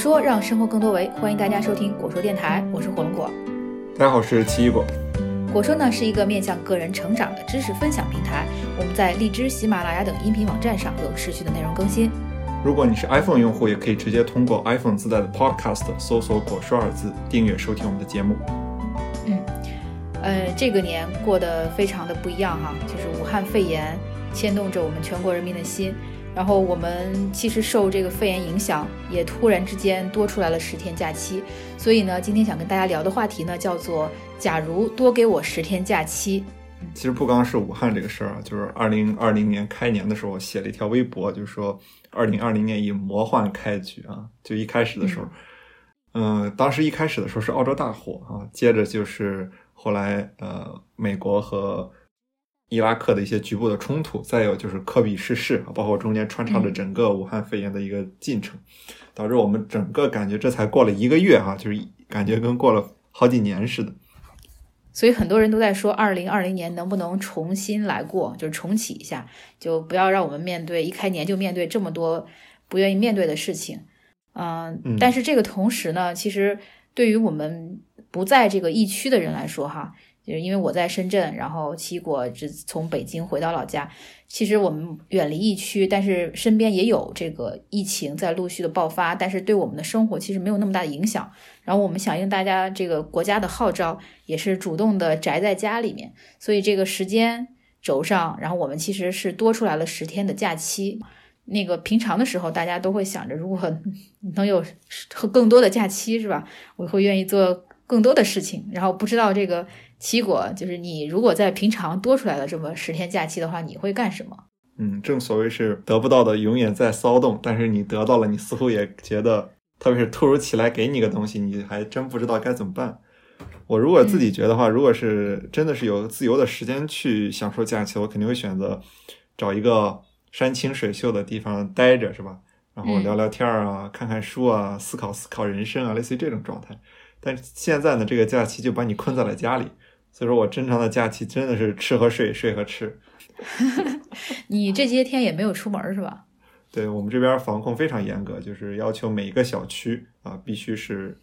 果说让生活更多维，欢迎大家收听果说电台，我是火龙果。大家好，我是奇异果。果说呢是一个面向个人成长的知识分享平台，我们在荔枝、喜马拉雅等音频网站上有持续的内容更新。如果你是 iPhone 用户，也可以直接通过 iPhone 自带的 Podcast 搜索“果说”二字，订阅收听我们的节目。嗯，呃，这个年过得非常的不一样哈，就是武汉肺炎牵动着我们全国人民的心。然后我们其实受这个肺炎影响，也突然之间多出来了十天假期。所以呢，今天想跟大家聊的话题呢，叫做“假如多给我十天假期”。其实不光是武汉这个事儿啊，就是二零二零年开年的时候，我写了一条微博，就是说二零二零年以魔幻开局啊。就一开始的时候，嗯，当时一开始的时候是澳洲大火啊，接着就是后来呃，美国和。伊拉克的一些局部的冲突，再有就是科比逝世包括中间穿插着整个武汉肺炎的一个进程，导致我们整个感觉这才过了一个月哈，就是感觉跟过了好几年似的。所以很多人都在说，二零二零年能不能重新来过，就是重启一下，就不要让我们面对一开年就面对这么多不愿意面对的事情。嗯，但是这个同时呢，其实对于我们不在这个疫区的人来说，哈。就是因为我在深圳，然后七果是从北京回到老家。其实我们远离疫区，但是身边也有这个疫情在陆续的爆发，但是对我们的生活其实没有那么大的影响。然后我们响应大家这个国家的号召，也是主动的宅在家里面。所以这个时间轴上，然后我们其实是多出来了十天的假期。那个平常的时候，大家都会想着，如果 能有更多的假期，是吧？我会愿意做更多的事情。然后不知道这个。七果就是你，如果在平常多出来的这么十天假期的话，你会干什么？嗯，正所谓是得不到的永远在骚动，但是你得到了，你似乎也觉得，特别是突如其来给你个东西，你还真不知道该怎么办。我如果自己觉得话，如果是真的是有自由的时间去享受假期，我肯定会选择找一个山清水秀的地方待着，是吧？然后聊聊天啊，看看书啊，思考思考人生啊，类似于这种状态。但是现在呢，这个假期就把你困在了家里。所以说我正常的假期真的是吃和睡，睡和吃。你这些天也没有出门是吧？对我们这边防控非常严格，就是要求每一个小区啊，必须是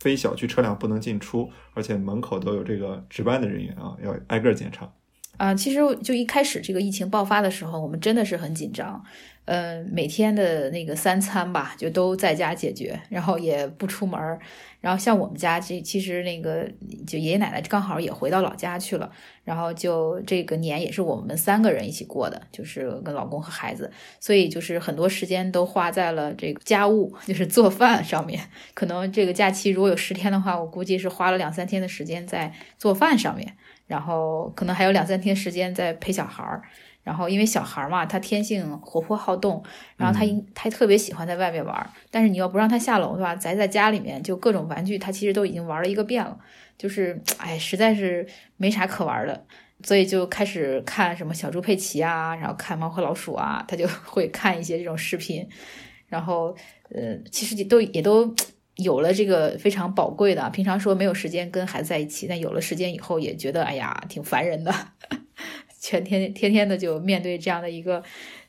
非小区车辆不能进出，而且门口都有这个值班的人员啊，要挨个检查。啊，其实就一开始这个疫情爆发的时候，我们真的是很紧张。呃，每天的那个三餐吧，就都在家解决，然后也不出门儿。然后像我们家这其实那个就爷爷奶奶刚好也回到老家去了，然后就这个年也是我们三个人一起过的，就是跟老公和孩子，所以就是很多时间都花在了这个家务，就是做饭上面。可能这个假期如果有十天的话，我估计是花了两三天的时间在做饭上面，然后可能还有两三天时间在陪小孩儿。然后，因为小孩嘛，他天性活泼好动，然后他他特别喜欢在外面玩。但是你要不让他下楼，对吧？宅在家里面，就各种玩具，他其实都已经玩了一个遍了。就是，哎，实在是没啥可玩的，所以就开始看什么小猪佩奇啊，然后看猫和老鼠啊，他就 会看一些这种视频。然后，呃，其实都也都有了这个非常宝贵的。平常说没有时间跟孩子在一起，但有了时间以后，也觉得哎呀，挺烦人的。全天天天的就面对这样的一个，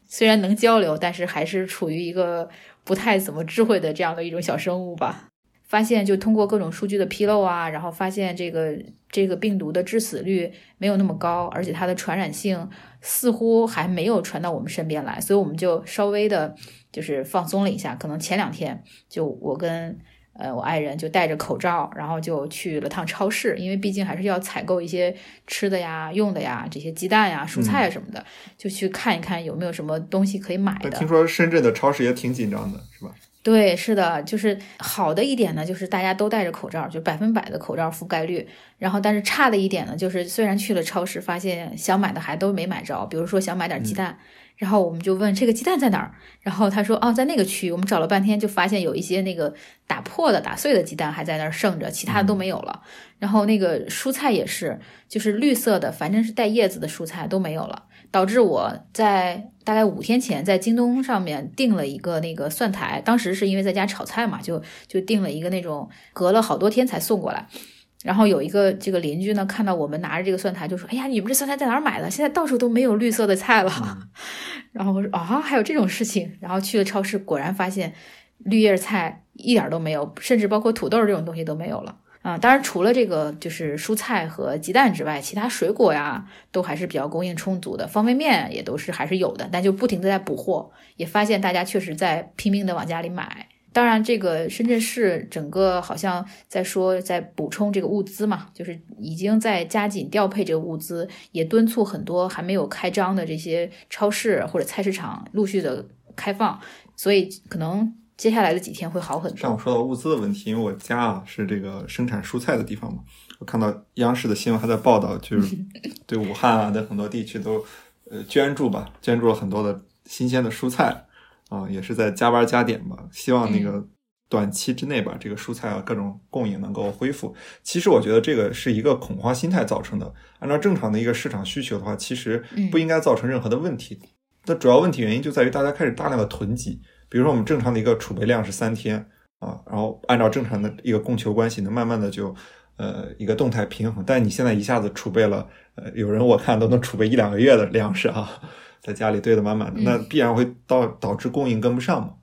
虽然能交流，但是还是处于一个不太怎么智慧的这样的一种小生物吧。发现就通过各种数据的披露啊，然后发现这个这个病毒的致死率没有那么高，而且它的传染性似乎还没有传到我们身边来，所以我们就稍微的就是放松了一下。可能前两天就我跟。呃，我爱人就戴着口罩，然后就去了趟超市，因为毕竟还是要采购一些吃的呀、用的呀，这些鸡蛋呀、蔬菜什么的，就去看一看有没有什么东西可以买的。听说深圳的超市也挺紧张的，是吧？对，是的，就是好的一点呢，就是大家都戴着口罩，就百分百的口罩覆盖率。然后，但是差的一点呢，就是虽然去了超市，发现想买的还都没买着，比如说想买点鸡蛋。然后我们就问这个鸡蛋在哪儿，然后他说哦，在那个区。我们找了半天，就发现有一些那个打破的、打碎的鸡蛋还在那儿剩着，其他的都没有了。然后那个蔬菜也是，就是绿色的，反正是带叶子的蔬菜都没有了，导致我在大概五天前在京东上面订了一个那个蒜苔，当时是因为在家炒菜嘛，就就订了一个那种隔了好多天才送过来。然后有一个这个邻居呢，看到我们拿着这个蒜苔，就说：“哎呀，你们这蒜苔在哪儿买的？现在到处都没有绿色的菜了。”然后我说：“啊，还有这种事情？”然后去了超市，果然发现绿叶菜一点都没有，甚至包括土豆这种东西都没有了。啊，当然除了这个就是蔬菜和鸡蛋之外，其他水果呀都还是比较供应充足的，方便面也都是还是有的，但就不停的在补货，也发现大家确实在拼命的往家里买。当然，这个深圳市整个好像在说在补充这个物资嘛，就是已经在加紧调配这个物资，也敦促很多还没有开张的这些超市或者菜市场陆续的开放，所以可能。接下来的几天会好很多。上午说到物资的问题，因为我家啊是这个生产蔬菜的地方嘛，我看到央视的新闻还在报道，就是 对武汉啊等很多地区都呃捐助吧，捐助了很多的新鲜的蔬菜啊，也是在加班加点吧，希望那个短期之内把这个蔬菜啊各种供应能够恢复。其实我觉得这个是一个恐慌心态造成的，按照正常的一个市场需求的话，其实不应该造成任何的问题。那主要问题原因就在于大家开始大量的囤积。比如说，我们正常的一个储备量是三天啊，然后按照正常的一个供求关系，能慢慢的就呃一个动态平衡。但你现在一下子储备了，呃，有人我看都能储备一两个月的粮食啊，在家里堆得满满的，那必然会导导致供应跟不上嘛。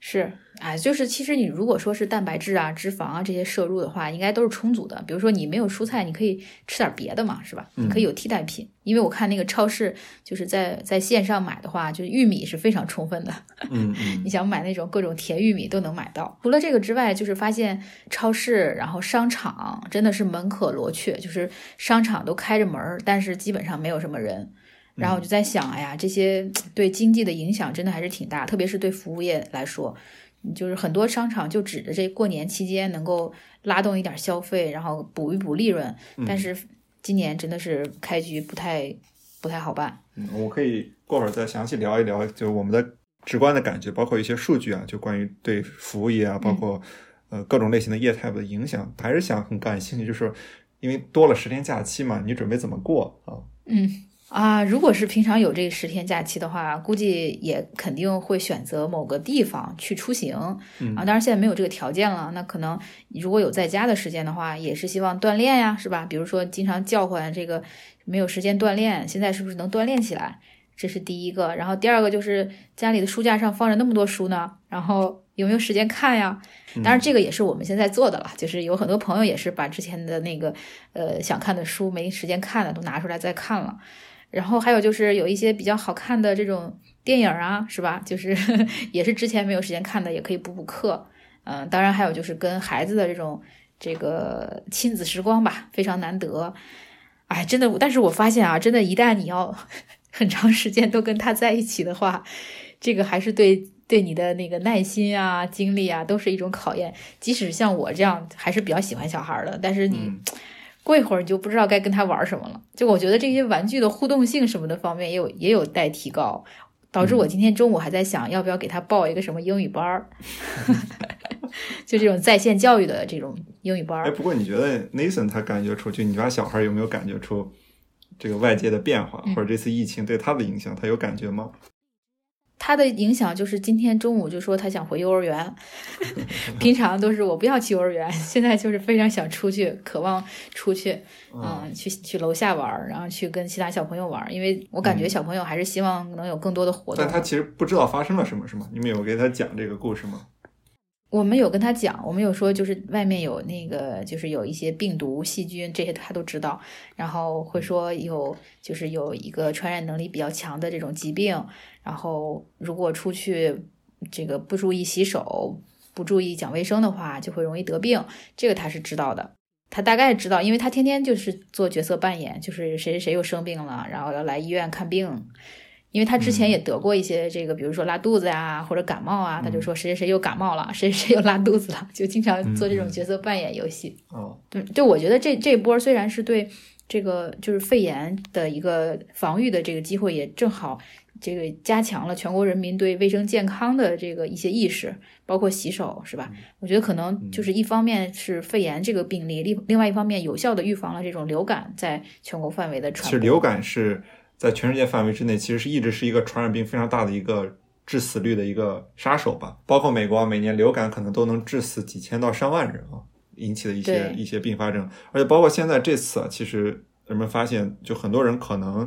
是。哎，就是其实你如果说是蛋白质啊、脂肪啊这些摄入的话，应该都是充足的。比如说你没有蔬菜，你可以吃点别的嘛，是吧？你可以有替代品。因为我看那个超市就是在在线上买的话，就是玉米是非常充分的。嗯嗯，你想买那种各种甜玉米都能买到。除了这个之外，就是发现超市然后商场真的是门可罗雀，就是商场都开着门，但是基本上没有什么人。然后我就在想，哎呀，这些对经济的影响真的还是挺大，特别是对服务业来说。就是很多商场就指着这过年期间能够拉动一点消费，然后补一补利润，但是今年真的是开局不太不太好办。嗯，我可以过会儿再详细聊一聊，就我们的直观的感觉，包括一些数据啊，就关于对服务业啊，包括呃各种类型的业态的影响，还是想很感兴趣，就是因为多了十天假期嘛，你准备怎么过啊？嗯。啊，如果是平常有这十天假期的话，估计也肯定会选择某个地方去出行。啊，当然现在没有这个条件了，那可能如果有在家的时间的话，也是希望锻炼呀，是吧？比如说经常叫唤这个没有时间锻炼，现在是不是能锻炼起来？这是第一个。然后第二个就是家里的书架上放着那么多书呢，然后有没有时间看呀？当然这个也是我们现在做的了，就是有很多朋友也是把之前的那个呃想看的书没时间看的都拿出来再看了。然后还有就是有一些比较好看的这种电影啊，是吧？就是 也是之前没有时间看的，也可以补补课。嗯，当然还有就是跟孩子的这种这个亲子时光吧，非常难得。哎，真的，但是我发现啊，真的，一旦你要 很长时间都跟他在一起的话，这个还是对对你的那个耐心啊、精力啊，都是一种考验。即使像我这样还是比较喜欢小孩的，但是你。过一会儿你就不知道该跟他玩什么了。就我觉得这些玩具的互动性什么的方面也有也有待提高，导致我今天中午还在想要不要给他报一个什么英语班儿，就这种在线教育的这种英语班儿。哎，不过你觉得 Nathan 他感觉出去，你家小孩有没有感觉出这个外界的变化，或者这次疫情对他的影响，他有感觉吗？他的影响就是今天中午就说他想回幼儿园，平常都是我不要去幼儿园，现在就是非常想出去，渴望出去，嗯，去去楼下玩，然后去跟其他小朋友玩，因为我感觉小朋友还是希望能有更多的活动。但他其实不知道发生了什么，是吗？你们有给他讲这个故事吗？我们有跟他讲，我们有说就是外面有那个，就是有一些病毒、细菌这些他都知道，然后会说有就是有一个传染能力比较强的这种疾病，然后如果出去这个不注意洗手、不注意讲卫生的话，就会容易得病。这个他是知道的，他大概知道，因为他天天就是做角色扮演，就是谁谁谁又生病了，然后要来医院看病。因为他之前也得过一些这个，比如说拉肚子呀，或者感冒啊，他就说谁谁谁又感冒了，谁谁又拉肚子了，就经常做这种角色扮演游戏。哦，对，就我觉得这这波虽然是对这个就是肺炎的一个防御的这个机会，也正好这个加强了全国人民对卫生健康的这个一些意识，包括洗手，是吧？我觉得可能就是一方面是肺炎这个病例，另另外一方面有效的预防了这种流感在全国范围的传播。其实流感是。在全世界范围之内，其实是一直是一个传染病非常大的一个致死率的一个杀手吧。包括美国，每年流感可能都能致死几千到上万人啊，引起的一些一些并发症。而且包括现在这次啊，其实人们发现，就很多人可能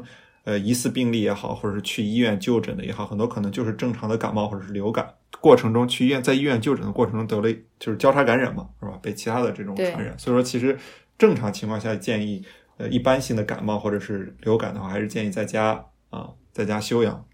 呃疑似病例也好，或者是去医院就诊的也好，很多可能就是正常的感冒或者是流感。过程中去医院，在医院就诊的过程中得了就是交叉感染嘛，是吧？被其他的这种传染，所以说其实正常情况下建议，呃，一般性的感冒或者是流感的话，还是建议在家啊，在家休养。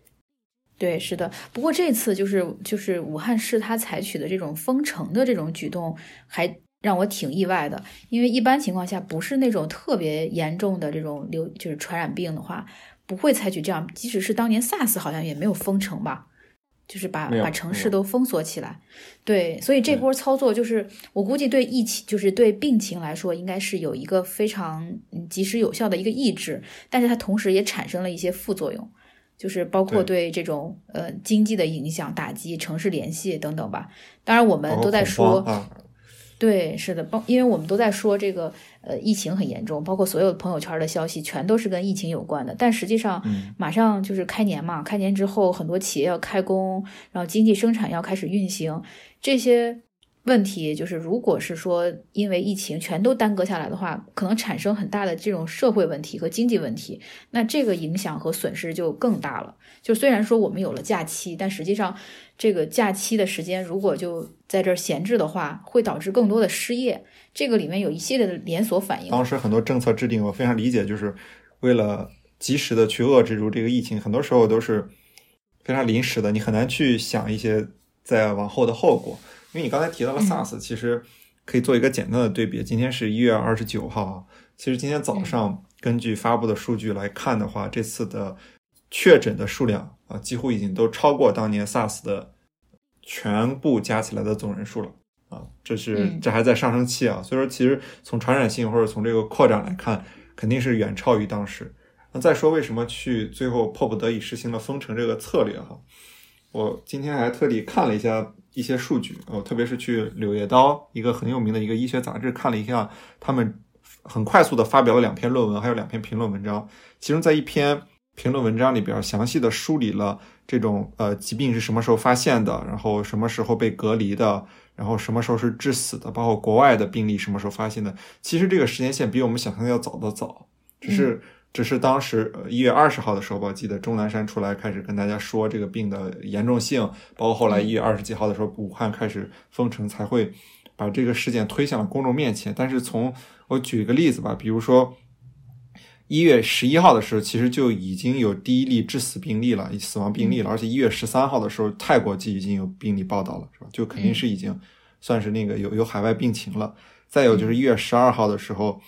对，是的。不过这次就是就是武汉市它采取的这种封城的这种举动，还让我挺意外的。因为一般情况下，不是那种特别严重的这种流就是传染病的话，不会采取这样。即使是当年 SARS 好像也没有封城吧，就是把把城市都封锁起来。对，所以这波操作就是我估计对疫情就是对病情来说，应该是有一个非常及时有效的一个抑制，但是它同时也产生了一些副作用。就是包括对这种呃经济的影响、打击、城市联系等等吧。当然，我们都在说，对，是的，包因为我们都在说这个呃疫情很严重，包括所有朋友圈的消息全都是跟疫情有关的。但实际上，马上就是开年嘛，开年之后很多企业要开工，然后经济生产要开始运行，这些。问题就是，如果是说因为疫情全都耽搁下来的话，可能产生很大的这种社会问题和经济问题，那这个影响和损失就更大了。就虽然说我们有了假期，但实际上这个假期的时间如果就在这儿闲置的话，会导致更多的失业。这个里面有一系列的连锁反应。当时很多政策制定，我非常理解，就是为了及时的去遏制住这个疫情，很多时候都是非常临时的，你很难去想一些再往后的后果。因为你刚才提到了 SARS，其实可以做一个简单的对比。今天是一月二十九号，其实今天早上根据发布的数据来看的话，这次的确诊的数量啊，几乎已经都超过当年 SARS 的全部加起来的总人数了啊。这是这还在上升期啊，所以说其实从传染性或者从这个扩展来看，肯定是远超于当时。那再说为什么去最后迫不得已实行了封城这个策略哈？我今天还特地看了一下。一些数据，哦，特别是去《柳叶刀》一个很有名的一个医学杂志看了一下，他们很快速的发表了两篇论文，还有两篇评论文章。其中在一篇评论文章里边，详细的梳理了这种呃疾病是什么时候发现的，然后什么时候被隔离的，然后什么时候是致死的，包括国外的病例什么时候发现的。其实这个时间线比我们想象的要早得早，只是。只是当时一月二十号的时候吧，记得钟南山出来开始跟大家说这个病的严重性，包括后来一月二十几号的时候，武汉开始封城，才会把这个事件推向了公众面前。但是从我举一个例子吧，比如说一月十一号的时候，其实就已经有第一例致死病例了，死亡病例了，而且一月十三号的时候，泰国就已经有病例报道了，是吧？就肯定是已经算是那个有有海外病情了。再有就是一月十二号的时候。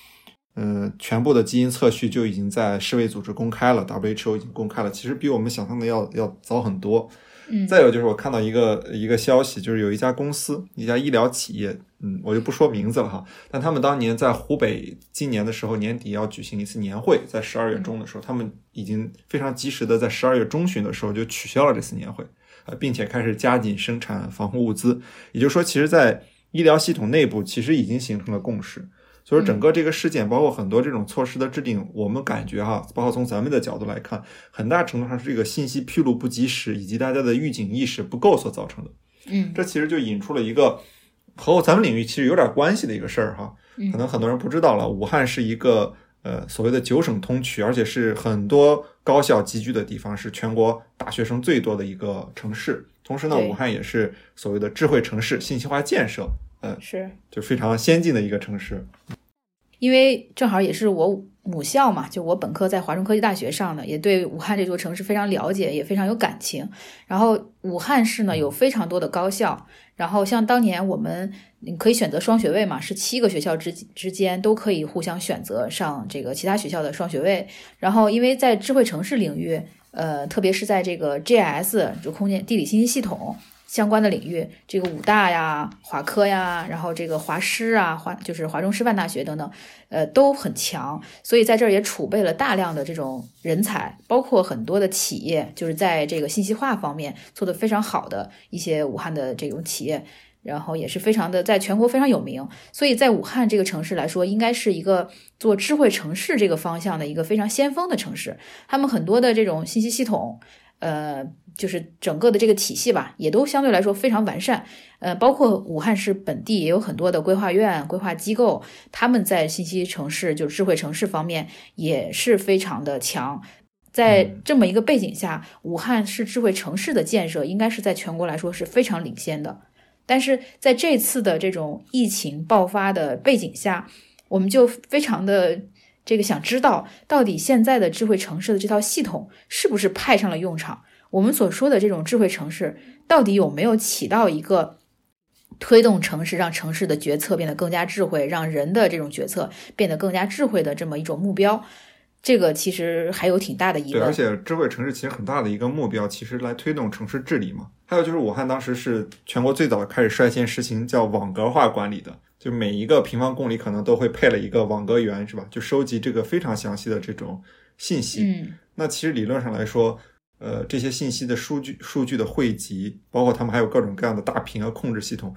嗯，全部的基因测序就已经在世卫组织公开了，WHO 已经公开了。其实比我们想象的要要早很多。嗯，再有就是我看到一个一个消息，就是有一家公司，一家医疗企业，嗯，我就不说名字了哈。但他们当年在湖北今年的时候年底要举行一次年会，在十二月中的时候，他们已经非常及时的在十二月中旬的时候就取消了这次年会，呃，并且开始加紧生产防护物资。也就是说，其实，在医疗系统内部其实已经形成了共识。所以整个这个事件，包括很多这种措施的制定，我们感觉哈，包括从咱们的角度来看，很大程度上是这个信息披露不及时，以及大家的预警意识不够所造成的。嗯，这其实就引出了一个和咱们领域其实有点关系的一个事儿哈。可能很多人不知道了，武汉是一个呃所谓的九省通衢，而且是很多高校集聚的地方，是全国大学生最多的一个城市。同时呢，武汉也是所谓的智慧城市、信息化建设。嗯，是就非常先进的一个城市，因为正好也是我母校嘛，就我本科在华中科技大学上的，也对武汉这座城市非常了解，也非常有感情。然后武汉市呢有非常多的高校，然后像当年我们你可以选择双学位嘛，是七个学校之之间都可以互相选择上这个其他学校的双学位。然后因为在智慧城市领域，呃，特别是在这个 GIS 就空间地理信息系统。相关的领域，这个武大呀、华科呀，然后这个华师啊、华就是华中师范大学等等，呃，都很强，所以在这儿也储备了大量的这种人才，包括很多的企业，就是在这个信息化方面做得非常好的一些武汉的这种企业，然后也是非常的在全国非常有名，所以在武汉这个城市来说，应该是一个做智慧城市这个方向的一个非常先锋的城市，他们很多的这种信息系统。呃，就是整个的这个体系吧，也都相对来说非常完善。呃，包括武汉市本地也有很多的规划院、规划机构，他们在信息城市，就智慧城市方面也是非常的强。在这么一个背景下，武汉市智慧城市的建设应该是在全国来说是非常领先的。但是在这次的这种疫情爆发的背景下，我们就非常的这个想知道，到底现在的智慧城市的这套系统是不是派上了用场？我们所说的这种智慧城市，到底有没有起到一个推动城市、让城市的决策变得更加智慧，让人的这种决策变得更加智慧的这么一种目标？这个其实还有挺大的疑对，而且智慧城市其实很大的一个目标，其实来推动城市治理嘛。还有就是武汉当时是全国最早开始率先实行叫网格化管理的，就每一个平方公里可能都会配了一个网格员，是吧？就收集这个非常详细的这种信息。嗯那其实理论上来说，呃，这些信息的数据数据的汇集，包括他们还有各种各样的大屏和控制系统，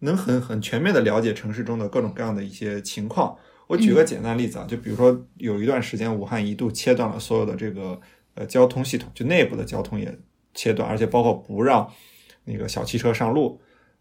能很很全面的了解城市中的各种各样的一些情况。我举个简单例子啊，就比如说有一段时间，武汉一度切断了所有的这个呃交通系统，就内部的交通也切断，而且包括不让那个小汽车上路。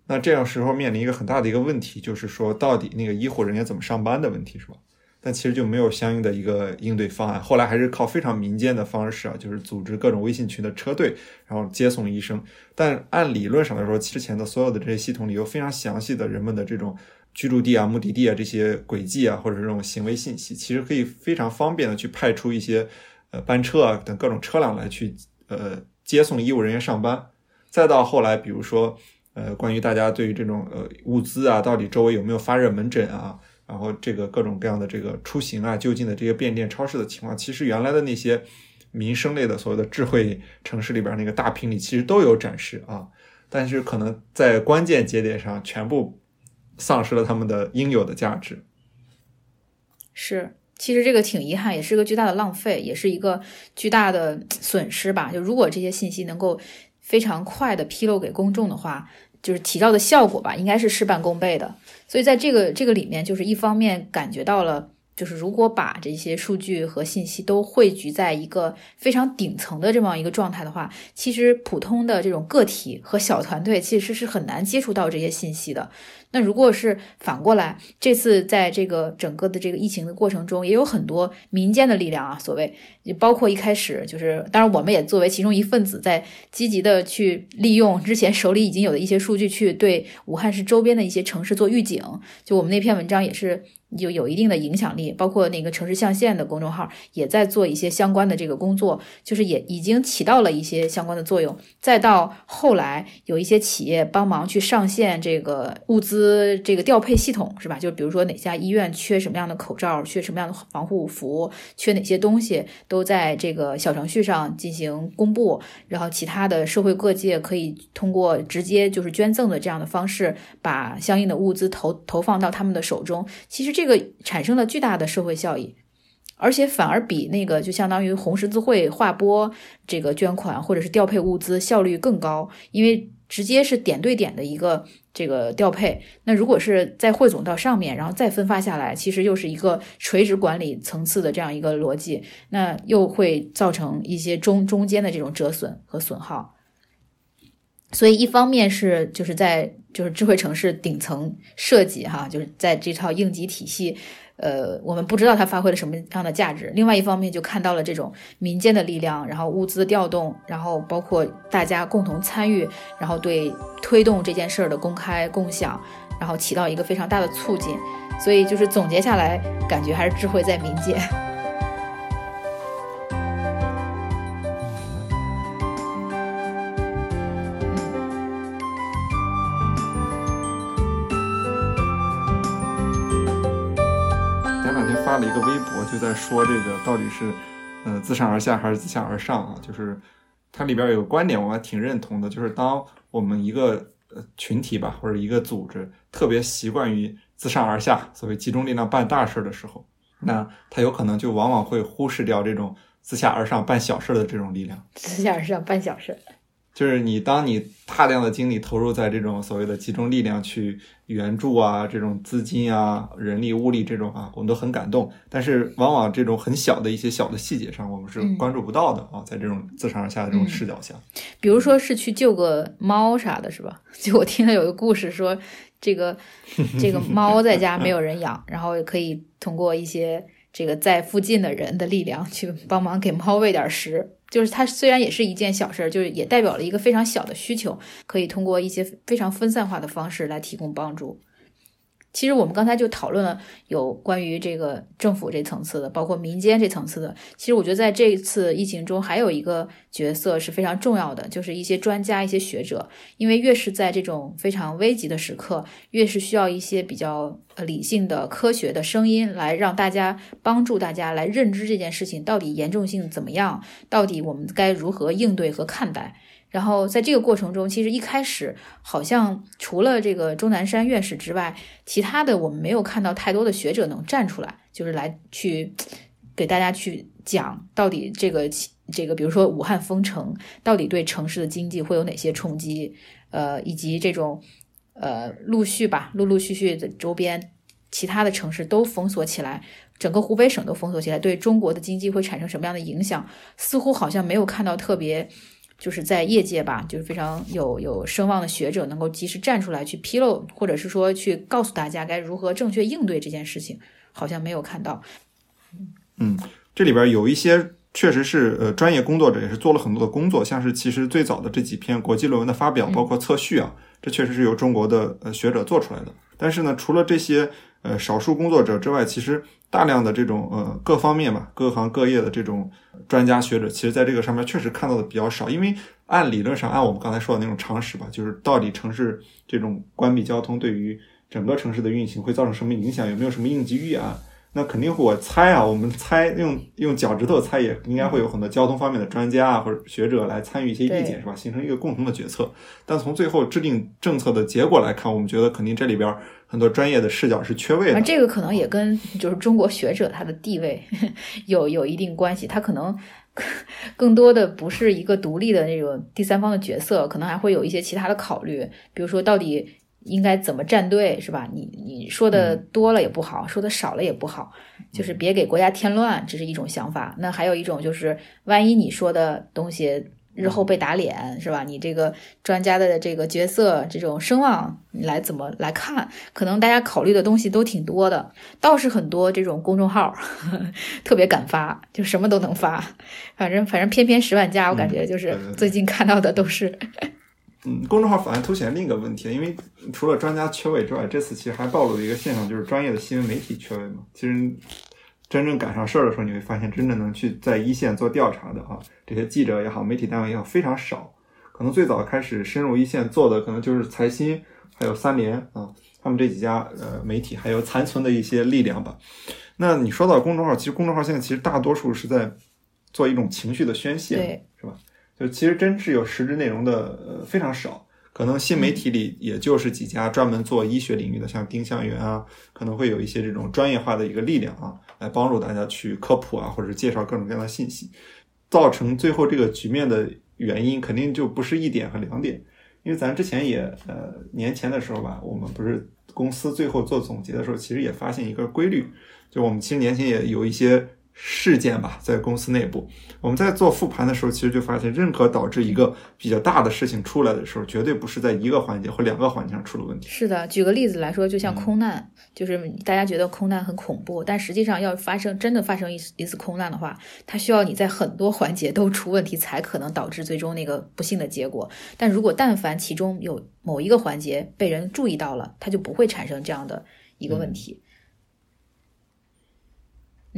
那这样时候面临一个很大的一个问题，就是说到底那个医护人员怎么上班的问题，是吧？但其实就没有相应的一个应对方案。后来还是靠非常民间的方式啊，就是组织各种微信群的车队，然后接送医生。但按理论上来说，之前的所有的这些系统里有非常详细的人们的这种居住地啊、目的地啊这些轨迹啊，或者这种行为信息，其实可以非常方便的去派出一些呃班车啊等各种车辆来去呃接送医务人员上班。再到后来，比如说呃关于大家对于这种呃物资啊，到底周围有没有发热门诊啊？然后这个各种各样的这个出行啊，就近的这些便利店、超市的情况，其实原来的那些民生类的所谓的智慧城市里边那个大屏里，其实都有展示啊。但是可能在关键节点上，全部丧失了他们的应有的价值。是，其实这个挺遗憾，也是个巨大的浪费，也是一个巨大的损失吧。就如果这些信息能够非常快的披露给公众的话，就是提到的效果吧，应该是事半功倍的。所以在这个这个里面，就是一方面感觉到了。就是如果把这些数据和信息都汇聚在一个非常顶层的这么一个状态的话，其实普通的这种个体和小团队其实是很难接触到这些信息的。那如果是反过来，这次在这个整个的这个疫情的过程中，也有很多民间的力量啊，所谓也包括一开始就是，当然我们也作为其中一份子，在积极的去利用之前手里已经有的一些数据，去对武汉市周边的一些城市做预警。就我们那篇文章也是。就有一定的影响力，包括那个城市象限的公众号也在做一些相关的这个工作，就是也已经起到了一些相关的作用。再到后来，有一些企业帮忙去上线这个物资这个调配系统，是吧？就比如说哪家医院缺什么样的口罩，缺什么样的防护服，缺哪些东西，都在这个小程序上进行公布。然后其他的社会各界可以通过直接就是捐赠的这样的方式，把相应的物资投投放到他们的手中。其实。这个产生了巨大的社会效益，而且反而比那个就相当于红十字会划拨这个捐款或者是调配物资效率更高，因为直接是点对点的一个这个调配。那如果是再汇总到上面，然后再分发下来，其实又是一个垂直管理层次的这样一个逻辑，那又会造成一些中中间的这种折损和损耗。所以一方面是就是在就是智慧城市顶层设计哈，就是在这套应急体系，呃，我们不知道它发挥了什么样的价值。另外一方面就看到了这种民间的力量，然后物资调动，然后包括大家共同参与，然后对推动这件事儿的公开共享，然后起到一个非常大的促进。所以就是总结下来，感觉还是智慧在民间。就在说这个到底是，呃，自上而下还是自下而上啊？就是它里边有个观点，我还挺认同的，就是当我们一个呃群体吧，或者一个组织特别习惯于自上而下，所谓集中力量办大事的时候，那它有可能就往往会忽视掉这种自下而上办小事的这种力量。自下而上办小事。就是你，当你大量的精力投入在这种所谓的集中力量去援助啊，这种资金啊、人力物力这种啊，我们都很感动。但是往往这种很小的一些小的细节上，我们是关注不到的啊。在这种自上而下的这种视角下，比如说是去救个猫啥的，是吧？就我听到有个故事说，这个 这个猫在家没有人养，然后可以通过一些。这个在附近的人的力量去帮忙给猫喂点食。就是它虽然也是一件小事儿，就是也代表了一个非常小的需求，可以通过一些非常分散化的方式来提供帮助。其实我们刚才就讨论了有关于这个政府这层次的，包括民间这层次的。其实我觉得在这一次疫情中，还有一个角色是非常重要的，就是一些专家、一些学者。因为越是在这种非常危急的时刻，越是需要一些比较理性的、科学的声音来让大家帮助大家来认知这件事情到底严重性怎么样，到底我们该如何应对和看待。然后在这个过程中，其实一开始好像除了这个钟南山院士之外，其他的我们没有看到太多的学者能站出来，就是来去给大家去讲到底这个这个，比如说武汉封城，到底对城市的经济会有哪些冲击？呃，以及这种呃陆续吧，陆陆续续的周边其他的城市都封锁起来，整个湖北省都封锁起来，对中国的经济会产生什么样的影响？似乎好像没有看到特别。就是在业界吧，就是非常有有声望的学者能够及时站出来去披露，或者是说去告诉大家该如何正确应对这件事情，好像没有看到。嗯，这里边有一些确实是呃专业工作者也是做了很多的工作，像是其实最早的这几篇国际论文的发表，包括测序啊，这确实是由中国的呃学者做出来的。但是呢，除了这些呃少数工作者之外，其实大量的这种呃各方面吧，各行各业的这种。专家学者其实在这个上面确实看到的比较少，因为按理论上，按我们刚才说的那种常识吧，就是到底城市这种关闭交通对于整个城市的运行会造成什么影响，有没有什么应急预案？那肯定我猜啊，我们猜用用脚趾头猜也应该会有很多交通方面的专家啊或者学者来参与一些意见，是吧？形成一个共同的决策。但从最后制定政策的结果来看，我们觉得肯定这里边很多专业的视角是缺位的。这个可能也跟就是中国学者他的地位 有有一定关系，他可能更多的不是一个独立的那种第三方的角色，可能还会有一些其他的考虑，比如说到底。应该怎么站队是吧？你你说的多了也不好，说的少了也不好，就是别给国家添乱，这是一种想法。那还有一种就是，万一你说的东西日后被打脸是吧？你这个专家的这个角色、这种声望，你来怎么来看？可能大家考虑的东西都挺多的。倒是很多这种公众号 特别敢发，就什么都能发。反正反正偏偏十万加，我感觉就是最近看到的都是。嗯，公众号反而凸显另一个问题，因为除了专家缺位之外，这次其实还暴露了一个现象，就是专业的新闻媒体缺位嘛。其实真正赶上事儿的时候，你会发现，真正能去在一线做调查的啊，这些记者也好，媒体单位也好，非常少。可能最早开始深入一线做的，可能就是财新，还有三联啊，他们这几家呃媒体，还有残存的一些力量吧。那你说到公众号，其实公众号现在其实大多数是在做一种情绪的宣泄，是吧？就其实真是有实质内容的，呃，非常少。可能新媒体里也就是几家专门做医学领域的，像丁香园啊，可能会有一些这种专业化的一个力量啊，来帮助大家去科普啊，或者介绍各种各样的信息。造成最后这个局面的原因，肯定就不是一点和两点。因为咱之前也，呃，年前的时候吧，我们不是公司最后做总结的时候，其实也发现一个规律，就我们其实年前也有一些。事件吧，在公司内部，我们在做复盘的时候，其实就发现，任何导致一个比较大的事情出来的时候，绝对不是在一个环节或两个环节上出了问题。是的，举个例子来说，就像空难，就是大家觉得空难很恐怖，但实际上要发生真的发生一一次空难的话，它需要你在很多环节都出问题，才可能导致最终那个不幸的结果。但如果但凡其中有某一个环节被人注意到了，它就不会产生这样的一个问题。嗯，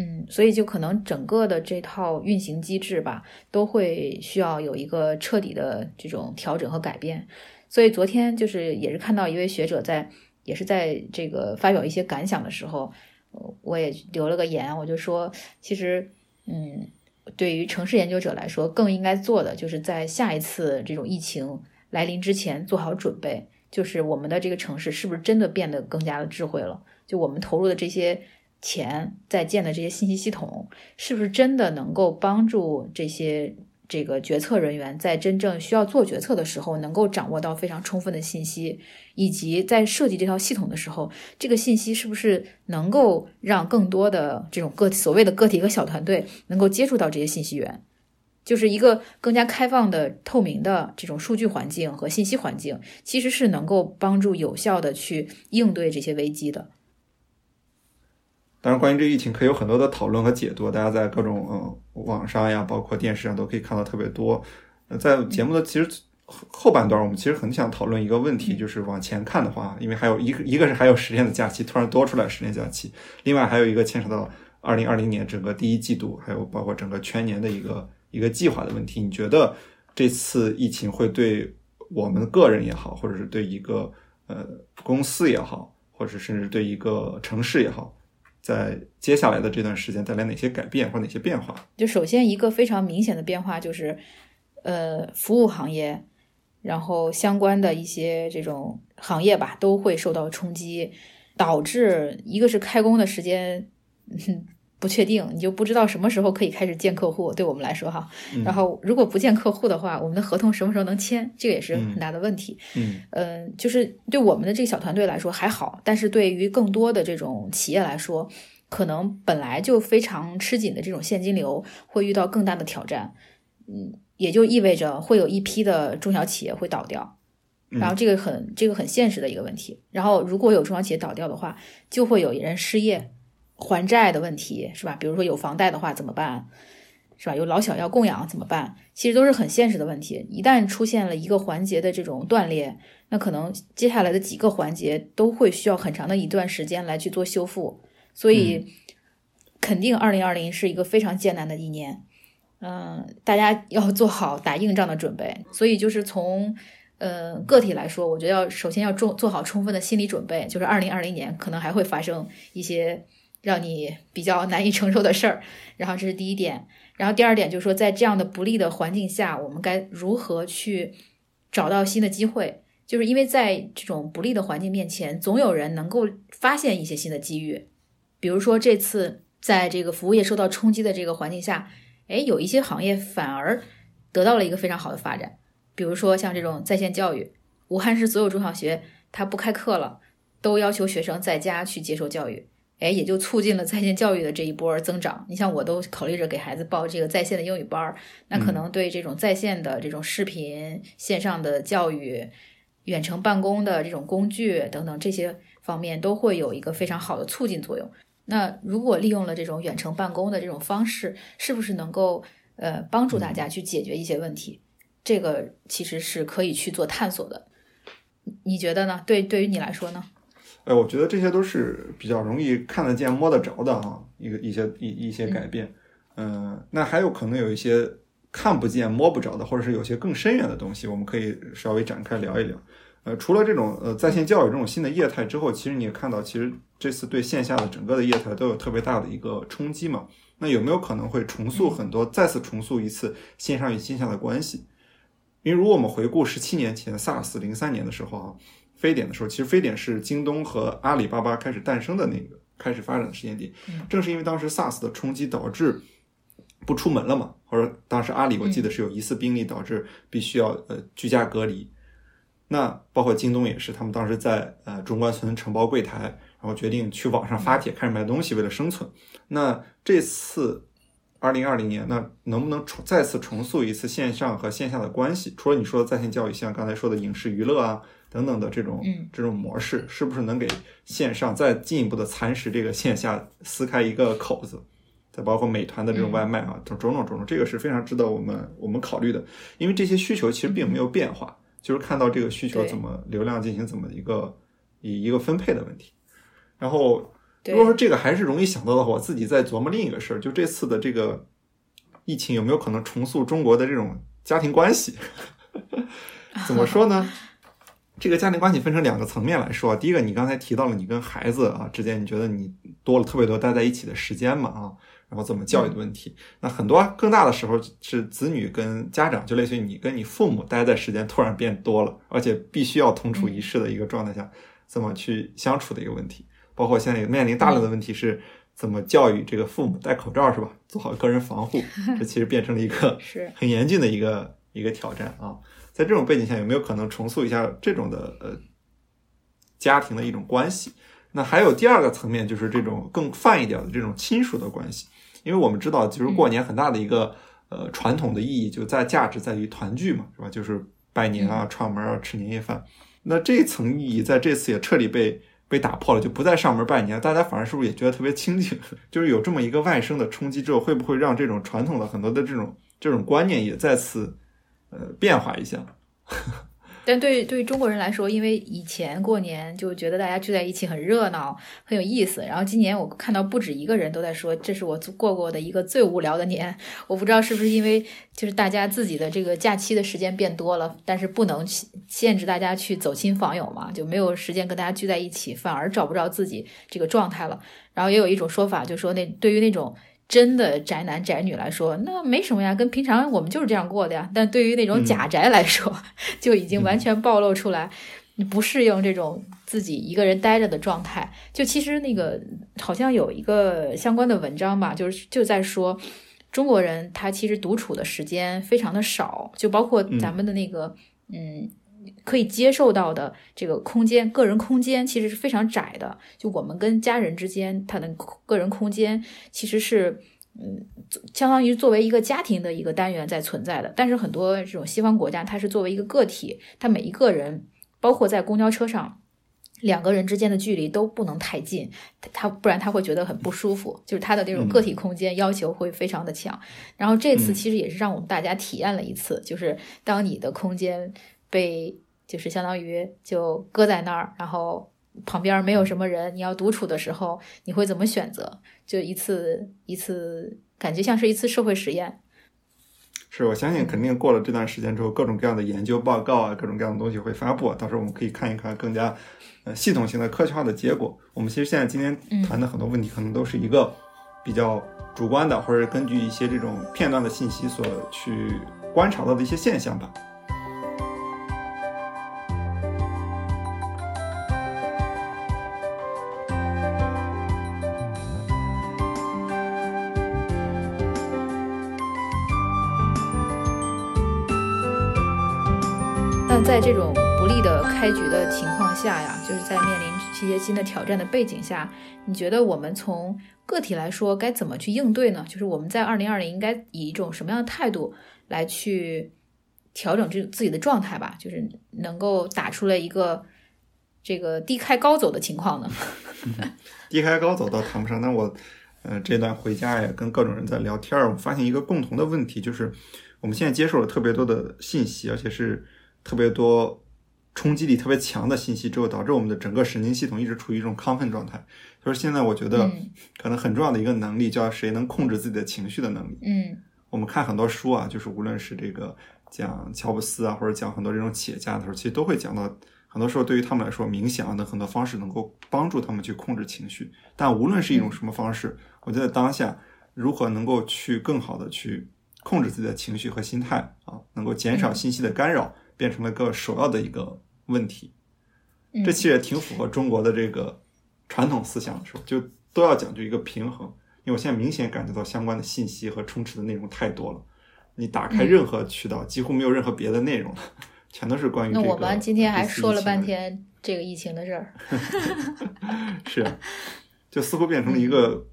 嗯所以就可能整个的这套运行机制吧，都会需要有一个彻底的这种调整和改变。所以昨天就是也是看到一位学者在，也是在这个发表一些感想的时候，我也留了个言，我就说，其实，嗯，对于城市研究者来说，更应该做的就是在下一次这种疫情来临之前做好准备，就是我们的这个城市是不是真的变得更加的智慧了？就我们投入的这些。钱在建的这些信息系统，是不是真的能够帮助这些这个决策人员在真正需要做决策的时候，能够掌握到非常充分的信息，以及在设计这套系统的时候，这个信息是不是能够让更多的这种个所谓的个体和小团队能够接触到这些信息源，就是一个更加开放的、透明的这种数据环境和信息环境，其实是能够帮助有效的去应对这些危机的。当然，关于这个疫情可以有很多的讨论和解读，大家在各种嗯网上呀，包括电视上都可以看到特别多。呃，在节目的其实后半段，我们其实很想讨论一个问题，就是往前看的话，因为还有一个一个是还有十天的假期，突然多出来十天假期，另外还有一个牵扯到二零二零年整个第一季度，还有包括整个全年的一个一个计划的问题。你觉得这次疫情会对我们个人也好，或者是对一个呃公司也好，或者甚至对一个城市也好，在接下来的这段时间带来哪些改变或哪些变化？就首先一个非常明显的变化就是，呃，服务行业，然后相关的一些这种行业吧，都会受到冲击，导致一个是开工的时间。不确定，你就不知道什么时候可以开始见客户。对我们来说，哈，然后如果不见客户的话，我们的合同什么时候能签？这个也是很大的问题。嗯，呃，就是对我们的这个小团队来说还好，但是对于更多的这种企业来说，可能本来就非常吃紧的这种现金流会遇到更大的挑战。嗯，也就意味着会有一批的中小企业会倒掉，然后这个很这个很现实的一个问题。然后如果有中小企业倒掉的话，就会有人失业。还债的问题是吧？比如说有房贷的话怎么办？是吧？有老小要供养怎么办？其实都是很现实的问题。一旦出现了一个环节的这种断裂，那可能接下来的几个环节都会需要很长的一段时间来去做修复。所以，肯定二零二零是一个非常艰难的一年。嗯，大家要做好打硬仗的准备。所以，就是从呃个体来说，我觉得要首先要做做好充分的心理准备，就是二零二零年可能还会发生一些。让你比较难以承受的事儿，然后这是第一点，然后第二点就是说，在这样的不利的环境下，我们该如何去找到新的机会？就是因为在这种不利的环境面前，总有人能够发现一些新的机遇。比如说这次在这个服务业受到冲击的这个环境下，哎，有一些行业反而得到了一个非常好的发展。比如说像这种在线教育，武汉市所有中小学它不开课了，都要求学生在家去接受教育。哎，也就促进了在线教育的这一波增长。你像，我都考虑着给孩子报这个在线的英语班儿，那可能对这种在线的这种视频线上的教育、远程办公的这种工具等等这些方面，都会有一个非常好的促进作用。那如果利用了这种远程办公的这种方式，是不是能够呃帮助大家去解决一些问题？这个其实是可以去做探索的。你觉得呢？对，对于你来说呢？哎，我觉得这些都是比较容易看得见、摸得着的啊，一个一些一一些改变。嗯，那还有可能有一些看不见、摸不着的，或者是有些更深远的东西，我们可以稍微展开聊一聊。呃，除了这种呃在线教育这种新的业态之后，其实你也看到，其实这次对线下的整个的业态都有特别大的一个冲击嘛。那有没有可能会重塑很多，再次重塑一次线上与线下的关系？因为如果我们回顾十七年前 SARS 零三年的时候啊。非典的时候，其实非典是京东和阿里巴巴开始诞生的那个开始发展的时间点。正是因为当时 SARS 的冲击导致不出门了嘛，或者当时阿里我记得是有疑似病例导致必须要呃居家隔离。那包括京东也是，他们当时在呃中关村承包柜台，然后决定去网上发帖开始卖东西，为了生存。那这次二零二零年，那能不能重再次重塑一次线上和线下的关系？除了你说的在线教育，像刚才说的影视娱乐啊。等等的这种这种模式，是不是能给线上再进一步的蚕食这个线下，撕开一个口子？再包括美团的这种外卖啊，种种种种，这个是非常值得我们我们考虑的。因为这些需求其实并没有变化，就是看到这个需求怎么流量进行怎么一个以一个分配的问题。然后如果说这个还是容易想到的话，我自己在琢磨另一个事儿，就这次的这个疫情有没有可能重塑中国的这种家庭关系？怎么说呢？这个家庭关系分成两个层面来说，第一个，你刚才提到了你跟孩子啊之间，你觉得你多了特别多待在一起的时间嘛啊，然后怎么教育的问题，那很多更大的时候是子女跟家长，就类似于你跟你父母待在时间突然变多了，而且必须要同处一室的一个状态下，怎么去相处的一个问题，包括现在也面临大量的问题是怎么教育这个父母戴口罩是吧，做好个人防护，这其实变成了一个很严峻的一个一个挑战啊。在这种背景下，有没有可能重塑一下这种的呃家庭的一种关系？那还有第二个层面，就是这种更泛一点的这种亲属的关系。因为我们知道，就是过年很大的一个呃传统的意义，就在价值在于团聚嘛，是吧？就是拜年啊、串门啊、吃年夜饭。那这一层意义在这次也彻底被被打破了，就不再上门拜年，大家反而是不是也觉得特别清静？就是有这么一个外生的冲击之后，会不会让这种传统的很多的这种这种观念也再次呃变化一下？但对对于中国人来说，因为以前过年就觉得大家聚在一起很热闹，很有意思。然后今年我看到不止一个人都在说，这是我过过的一个最无聊的年。我不知道是不是因为就是大家自己的这个假期的时间变多了，但是不能限制大家去走亲访友嘛，就没有时间跟大家聚在一起，反而找不着自己这个状态了。然后也有一种说法，就说那对于那种。真的宅男宅女来说，那没什么呀，跟平常我们就是这样过的呀。但对于那种假宅来说，就已经完全暴露出来，你不适应这种自己一个人待着的状态。就其实那个好像有一个相关的文章吧，就是就在说中国人他其实独处的时间非常的少，就包括咱们的那个嗯。可以接受到的这个空间，个人空间其实是非常窄的。就我们跟家人之间，他的个人空间其实是，嗯，相当于作为一个家庭的一个单元在存在的。但是很多这种西方国家，它是作为一个个体，他每一个人，包括在公交车上，两个人之间的距离都不能太近，他不然他会觉得很不舒服。就是他的这种个体空间要求会非常的强。然后这次其实也是让我们大家体验了一次，就是当你的空间。被就是相当于就搁在那儿，然后旁边没有什么人，你要独处的时候，你会怎么选择？就一次一次，感觉像是一次社会实验。是我相信，肯定过了这段时间之后，各种各样的研究报告啊，各种各样的东西会发布，到时候我们可以看一看更加呃系统性的科学化的结果。我们其实现在今天谈的很多问题，可能都是一个比较主观的，或者根据一些这种片段的信息所去观察到的一些现象吧。在这种不利的开局的情况下呀，就是在面临一些新的挑战的背景下，你觉得我们从个体来说该怎么去应对呢？就是我们在二零二零应该以一种什么样的态度来去调整这自己的状态吧？就是能够打出来一个这个低开高走的情况呢？低开高走倒谈不上。那我呃这段回家呀，跟各种人在聊天儿，我发现一个共同的问题，就是我们现在接受了特别多的信息，而且是。特别多冲击力特别强的信息之后，导致我们的整个神经系统一直处于一种亢奋状态。所以现在，我觉得可能很重要的一个能力，叫谁能控制自己的情绪的能力。嗯，我们看很多书啊，就是无论是这个讲乔布斯啊，或者讲很多这种企业家的时候，其实都会讲到，很多时候对于他们来说，冥想的很多方式能够帮助他们去控制情绪。但无论是一种什么方式，我觉得当下如何能够去更好的去控制自己的情绪和心态啊，能够减少信息的干扰。变成了个首要的一个问题，这其实也挺符合中国的这个传统思想的时候，就都要讲究一个平衡。因为我现在明显感觉到相关的信息和充斥的内容太多了，你打开任何渠道，几乎没有任何别的内容了，全都是关于。那我们今天还说了半天这个疫情的事儿，是，就似乎变成了一个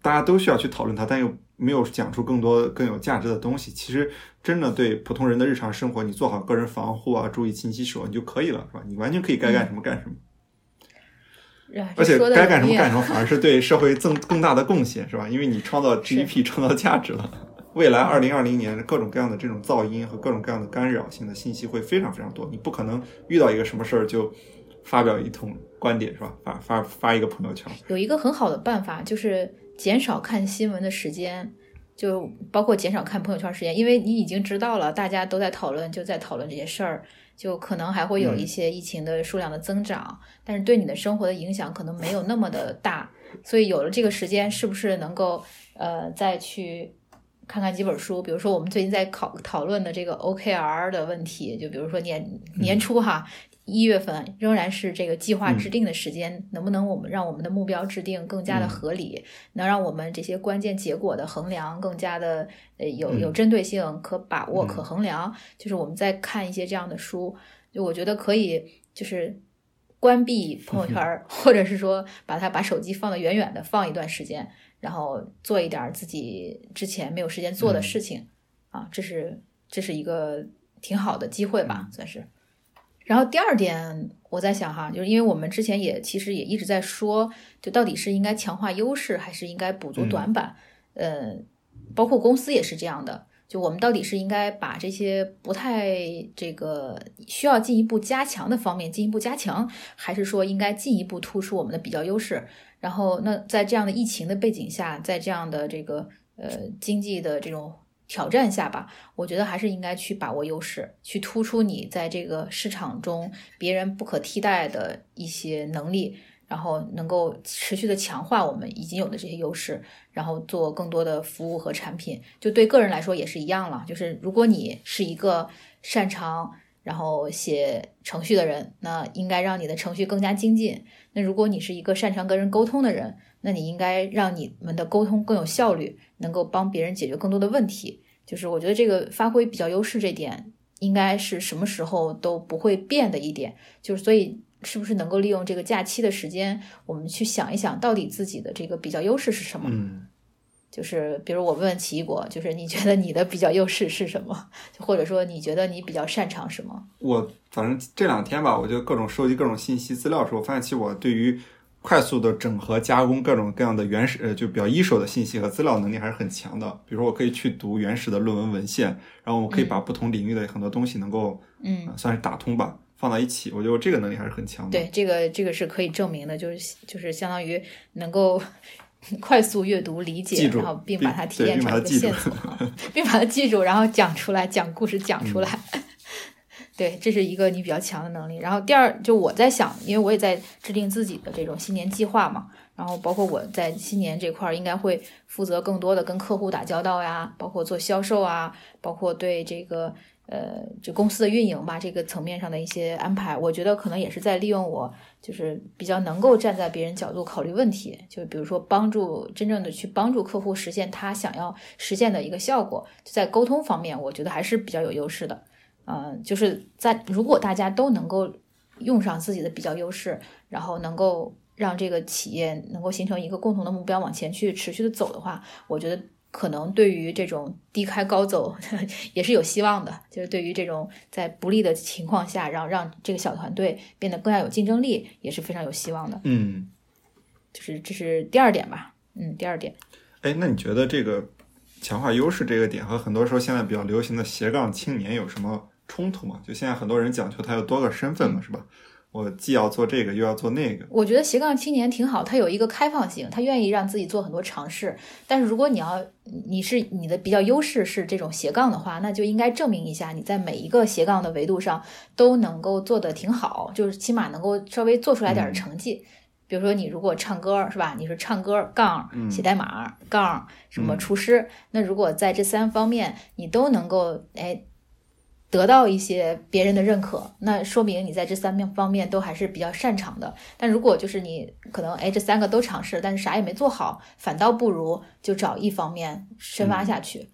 大家都需要去讨论它，但又。没有讲出更多更有价值的东西。其实，真的对普通人的日常生活，你做好个人防护啊，注意勤洗手，你就可以了，是吧？你完全可以该干什么干什么。而且该干什么干什么，反而是对社会增更大的贡献，是吧？因为你创造 GDP，创造价值了。未来二零二零年，各种各样的这种噪音和各种各样的干扰性的信息会非常非常多。你不可能遇到一个什么事儿就发表一通观点，是吧？发发发一个朋友圈。有一个很好的办法就是。减少看新闻的时间，就包括减少看朋友圈时间，因为你已经知道了，大家都在讨论，就在讨论这些事儿，就可能还会有一些疫情的数量的增长，但是对你的生活的影响可能没有那么的大。所以有了这个时间，是不是能够呃再去看看几本书？比如说我们最近在考讨论的这个 OKR 的问题，就比如说年年初哈。一月份仍然是这个计划制定的时间，能不能我们让我们的目标制定更加的合理，能让我们这些关键结果的衡量更加的呃有有针对性、可把握、可衡量？就是我们在看一些这样的书，就我觉得可以就是关闭朋友圈，或者是说把它把手机放得远远的，放一段时间，然后做一点自己之前没有时间做的事情。啊，这是这是一个挺好的机会吧，算是。然后第二点，我在想哈，就是因为我们之前也其实也一直在说，就到底是应该强化优势，还是应该补足短板？呃，包括公司也是这样的。就我们到底是应该把这些不太这个需要进一步加强的方面进一步加强，还是说应该进一步突出我们的比较优势？然后，那在这样的疫情的背景下，在这样的这个呃经济的这种挑战下吧，我觉得还是应该去把握优势，去突出你在这个市场中别人不可替代的一些能力。然后能够持续的强化我们已经有的这些优势，然后做更多的服务和产品。就对个人来说也是一样了。就是如果你是一个擅长然后写程序的人，那应该让你的程序更加精进。那如果你是一个擅长跟人沟通的人，那你应该让你们的沟通更有效率，能够帮别人解决更多的问题。就是我觉得这个发挥比较优势这点，应该是什么时候都不会变的一点。就是所以。是不是能够利用这个假期的时间，我们去想一想到底自己的这个比较优势是什么？嗯，就是比如我问问奇异果，就是你觉得你的比较优势是什么？或者说你觉得你比较擅长什么？我反正这两天吧，我就各种收集各种信息资料的时候，我发现其实我对于快速的整合加工各种各样的原始呃就比较一手的信息和资料能力还是很强的。比如说我可以去读原始的论文文献，然后我可以把不同领域的很多东西能够嗯算是打通吧。放到一起，我觉得这个能力还是很强的。对，这个这个是可以证明的，就是就是相当于能够 快速阅读理解，然后并把它提炼成一个线索，并把它记住，然后讲出来，讲故事讲出来。对，这是一个你比较强的能力。然后第二，就我在想，因为我也在制定自己的这种新年计划嘛，然后包括我在新年这块儿应该会负责更多的跟客户打交道呀，包括做销售啊，包括对这个。呃，就公司的运营吧，这个层面上的一些安排，我觉得可能也是在利用我，就是比较能够站在别人角度考虑问题，就比如说帮助真正的去帮助客户实现他想要实现的一个效果，在沟通方面，我觉得还是比较有优势的。嗯，就是在如果大家都能够用上自己的比较优势，然后能够让这个企业能够形成一个共同的目标往前去持续的走的话，我觉得。可能对于这种低开高走 也是有希望的，就是对于这种在不利的情况下，然后让这个小团队变得更加有竞争力，也是非常有希望的。嗯，就是这是第二点吧。嗯，第二点。哎，那你觉得这个强化优势这个点和很多时候现在比较流行的斜杠青年有什么冲突嘛？就现在很多人讲究他有多个身份嘛，是吧？我既要做这个，又要做那个。我觉得斜杠青年挺好，他有一个开放性，他愿意让自己做很多尝试。但是如果你要你是你的比较优势是这种斜杠的话，那就应该证明一下你在每一个斜杠的维度上都能够做得挺好，就是起码能够稍微做出来点成绩。比如说你如果唱歌是吧？你是唱歌杠写代码杠什么厨师，那如果在这三方面你都能够哎。得到一些别人的认可，那说明你在这三面方面都还是比较擅长的。但如果就是你可能哎这三个都尝试，但是啥也没做好，反倒不如就找一方面深挖下去。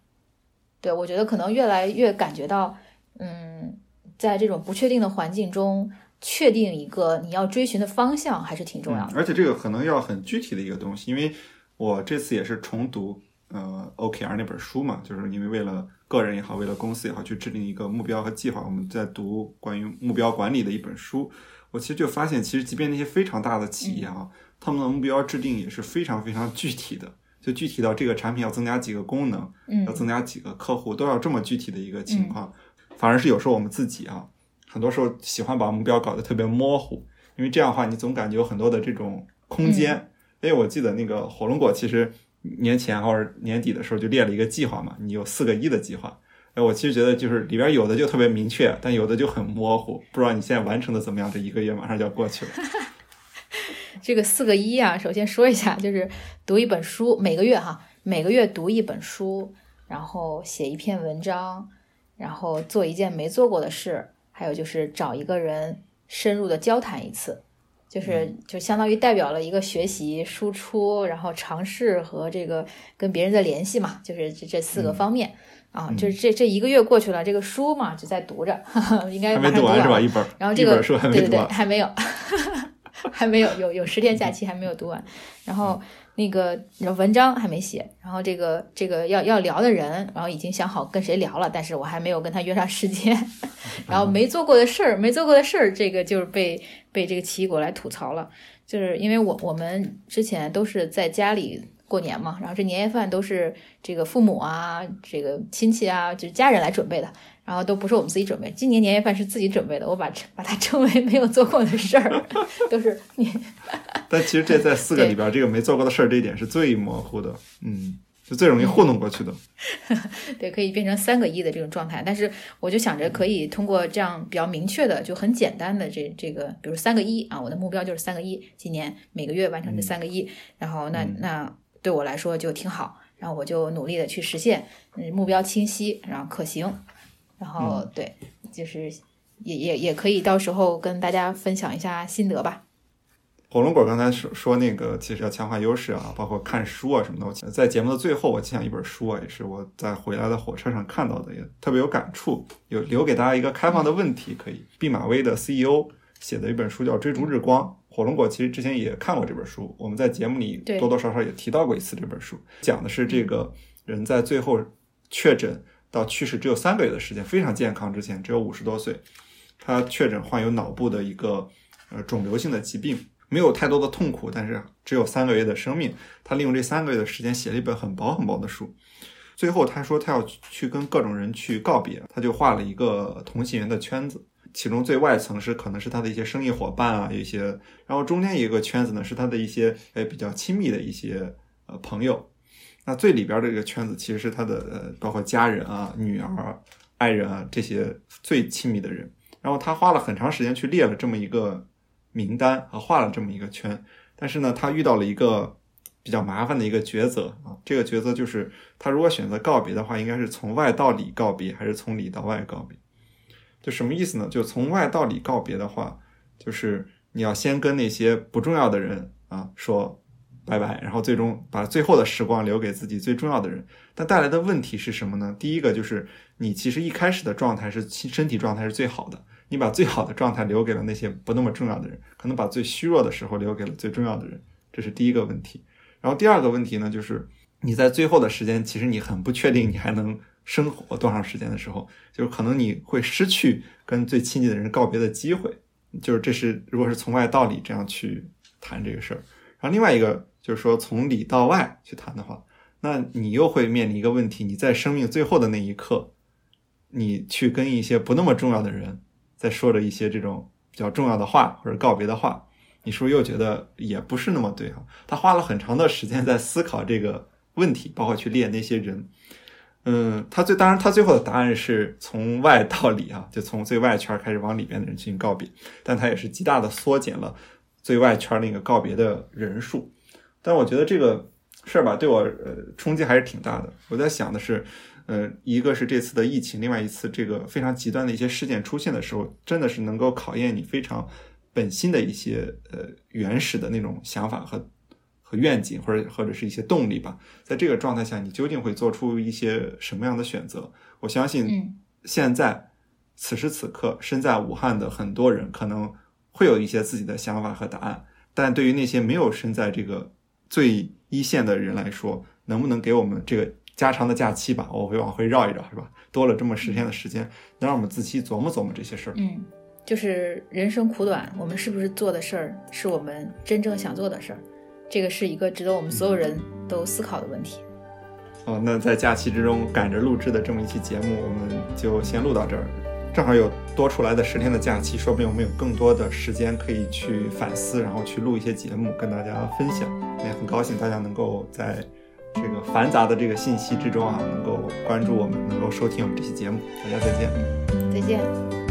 对我觉得可能越来越感觉到，嗯，在这种不确定的环境中，确定一个你要追寻的方向还是挺重要的。而且这个可能要很具体的一个东西，因为我这次也是重读呃 OKR 那本书嘛，就是因为为了。个人也好，为了公司也好，去制定一个目标和计划。我们在读关于目标管理的一本书，我其实就发现，其实即便那些非常大的企业啊，他们的目标制定也是非常非常具体的，就具体到这个产品要增加几个功能，嗯，要增加几个客户，都要这么具体的一个情况。反而是有时候我们自己啊，很多时候喜欢把目标搞得特别模糊，因为这样的话，你总感觉有很多的这种空间。因为我记得那个火龙果其实。年前或者年底的时候就列了一个计划嘛，你有四个一的计划。哎，我其实觉得就是里边有的就特别明确，但有的就很模糊，不知道你现在完成的怎么样？这一个月马上就要过去了。这个四个一啊，首先说一下，就是读一本书，每个月哈，每个月读一本书，然后写一篇文章，然后做一件没做过的事，还有就是找一个人深入的交谈一次。就是就相当于代表了一个学习、输出，然后尝试和这个跟别人的联系嘛，就是这这四个方面啊。就是这这一个月过去了，这个书嘛就在读着，应该还没读完是吧？一本，然后这个书还没读完，还没有，还没有有有十天假期还没有读完，然后那个文章还没写，然后这个这个要要聊的人，然后已经想好跟谁聊了，但是我还没有跟他约上时间，然后没做过的事儿，没做过的事儿，这个就是被被这个奇异果来吐槽了，就是因为我我们之前都是在家里。过年嘛，然后这年夜饭都是这个父母啊、这个亲戚啊，就是家人来准备的，然后都不是我们自己准备。今年年夜饭是自己准备的，我把把它称为没有做过的事儿，都是你。但其实这在四个里边，这个没做过的事儿这一点是最模糊的，嗯，是最容易糊弄过去的。对，可以变成三个一的这种状态。但是我就想着可以通过这样比较明确的、就很简单的这这个，比如三个一啊，我的目标就是三个一，今年每个月完成这三个一，然后那那。对我来说就挺好，然后我就努力的去实现，嗯，目标清晰，然后可行，然后对，就是也也也可以到时候跟大家分享一下心得吧。火龙果刚才说说那个，其实要强化优势啊，包括看书啊什么的。在节目的最后，我分享一本书啊，也是我在回来的火车上看到的，也特别有感触，有留给大家一个开放的问题，可以。毕马威的 CEO 写的一本书叫《追逐日光》。火龙果其实之前也看过这本书，我们在节目里多多少少也提到过一次这本书，讲的是这个人在最后确诊到去世只有三个月的时间，非常健康之前只有五十多岁，他确诊患有脑部的一个呃肿瘤性的疾病，没有太多的痛苦，但是只有三个月的生命，他利用这三个月的时间写了一本很薄很薄的书，最后他说他要去跟各种人去告别，他就画了一个同心圆的圈子。其中最外层是可能是他的一些生意伙伴啊，一些，然后中间一个圈子呢，是他的一些诶比较亲密的一些呃朋友。那最里边的这个圈子其实是他的呃包括家人啊、女儿、爱人啊这些最亲密的人。然后他花了很长时间去列了这么一个名单和画了这么一个圈，但是呢，他遇到了一个比较麻烦的一个抉择啊，这个抉择就是他如果选择告别的话，应该是从外到里告别，还是从里到外告别？就什么意思呢？就从外到里告别的话，就是你要先跟那些不重要的人啊说拜拜，然后最终把最后的时光留给自己最重要的人。但带来的问题是什么呢？第一个就是你其实一开始的状态是身体状态是最好的，你把最好的状态留给了那些不那么重要的人，可能把最虚弱的时候留给了最重要的人，这是第一个问题。然后第二个问题呢，就是你在最后的时间，其实你很不确定你还能。生活多长时间的时候，就是可能你会失去跟最亲近的人告别的机会，就是这是如果是从外到里这样去谈这个事儿，然后另外一个就是说从里到外去谈的话，那你又会面临一个问题，你在生命最后的那一刻，你去跟一些不那么重要的人在说着一些这种比较重要的话或者告别的话，你是不是又觉得也不是那么对啊？他花了很长的时间在思考这个问题，包括去列那些人。嗯，他最当然，他最后的答案是从外到里啊，就从最外圈开始往里边的人进行告别，但他也是极大的缩减了最外圈那个告别的人数。但我觉得这个事儿吧，对我呃冲击还是挺大的。我在想的是，呃，一个是这次的疫情，另外一次这个非常极端的一些事件出现的时候，真的是能够考验你非常本心的一些呃原始的那种想法和。愿景或者或者是一些动力吧，在这个状态下，你究竟会做出一些什么样的选择？我相信，现在此时此刻身在武汉的很多人可能会有一些自己的想法和答案，但对于那些没有身在这个最一线的人来说，能不能给我们这个加长的假期吧？我会往回绕一绕，是吧？多了这么十天的时间，能让我们仔细琢磨琢磨这些事儿。嗯，就是人生苦短，我们是不是做的事儿是我们真正想做的事儿？这个是一个值得我们所有人都思考的问题。哦，那在假期之中赶着录制的这么一期节目，我们就先录到这儿。正好有多出来的十天的假期，说不定我们有更多的时间可以去反思，然后去录一些节目跟大家分享。也很高兴大家能够在这个繁杂的这个信息之中啊，能够关注我们，能够收听我们这期节目。大家再见。再见。